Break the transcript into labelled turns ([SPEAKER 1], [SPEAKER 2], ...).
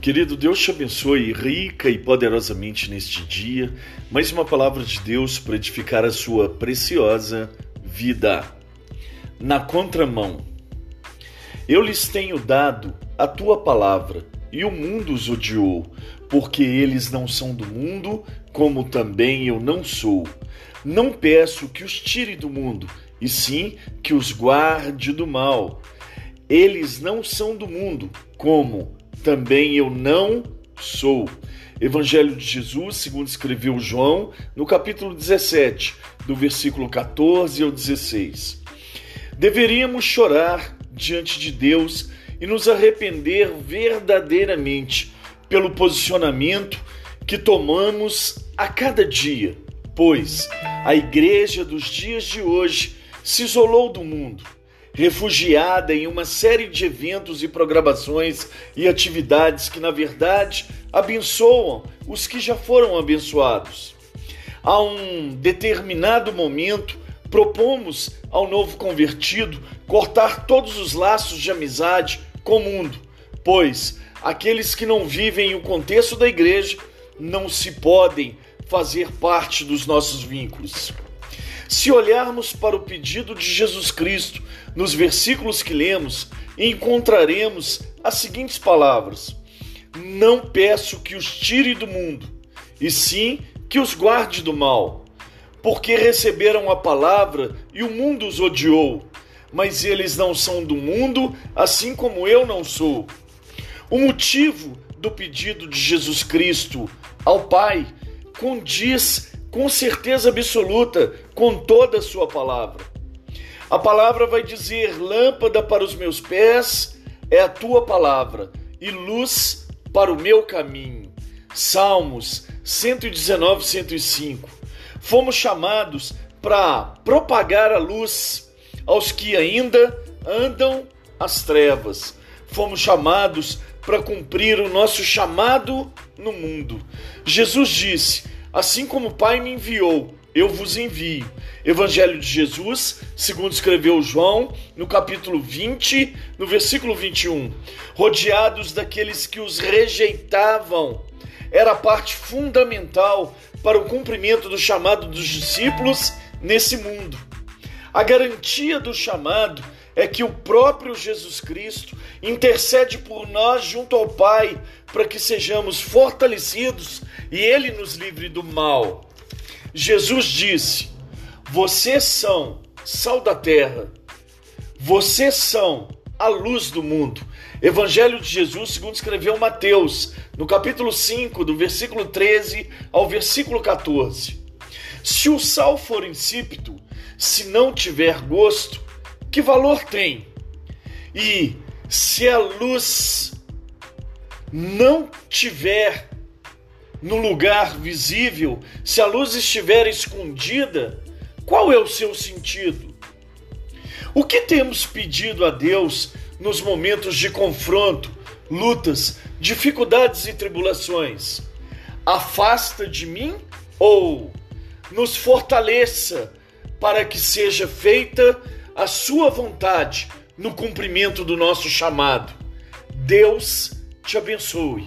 [SPEAKER 1] Querido, Deus te abençoe rica e poderosamente neste dia. Mais uma palavra de Deus para edificar a sua preciosa vida. Na contramão, eu lhes tenho dado a tua palavra e o mundo os odiou, porque eles não são do mundo, como também eu não sou. Não peço que os tire do mundo, e sim que os guarde do mal. Eles não são do mundo, como também eu não sou. Evangelho de Jesus, segundo escreveu João, no capítulo 17, do versículo 14 ao 16. Deveríamos chorar diante de Deus e nos arrepender verdadeiramente pelo posicionamento que tomamos a cada dia, pois a igreja dos dias de hoje se isolou do mundo refugiada em uma série de eventos e programações e atividades que, na verdade, abençoam os que já foram abençoados. A um determinado momento, propomos ao novo convertido cortar todos os laços de amizade com o mundo, pois aqueles que não vivem o contexto da igreja não se podem fazer parte dos nossos vínculos. Se olharmos para o pedido de Jesus Cristo nos versículos que lemos, encontraremos as seguintes palavras: Não peço que os tire do mundo, e sim que os guarde do mal, porque receberam a palavra e o mundo os odiou, mas eles não são do mundo, assim como eu não sou. O motivo do pedido de Jesus Cristo ao Pai condiz com certeza absoluta com toda a sua palavra. A palavra vai dizer: lâmpada para os meus pés é a tua palavra e luz para o meu caminho. Salmos 119, 105. Fomos chamados para propagar a luz aos que ainda andam às trevas. Fomos chamados para cumprir o nosso chamado no mundo. Jesus disse: Assim como o Pai me enviou, eu vos envio. Evangelho de Jesus, segundo escreveu João, no capítulo 20, no versículo 21. Rodeados daqueles que os rejeitavam, era parte fundamental para o cumprimento do chamado dos discípulos nesse mundo. A garantia do chamado é que o próprio Jesus Cristo intercede por nós junto ao Pai para que sejamos fortalecidos e Ele nos livre do mal. Jesus disse: Vocês são sal da terra, vocês são a luz do mundo. Evangelho de Jesus, segundo escreveu Mateus, no capítulo 5, do versículo 13 ao versículo 14. Se o sal for insípido, se não tiver gosto, que valor tem? E se a luz não tiver no lugar visível, se a luz estiver escondida, qual é o seu sentido? O que temos pedido a Deus nos momentos de confronto, lutas, dificuldades e tribulações? Afasta de mim ou nos fortaleça para que seja feita a sua vontade no cumprimento do nosso chamado. Deus te abençoe.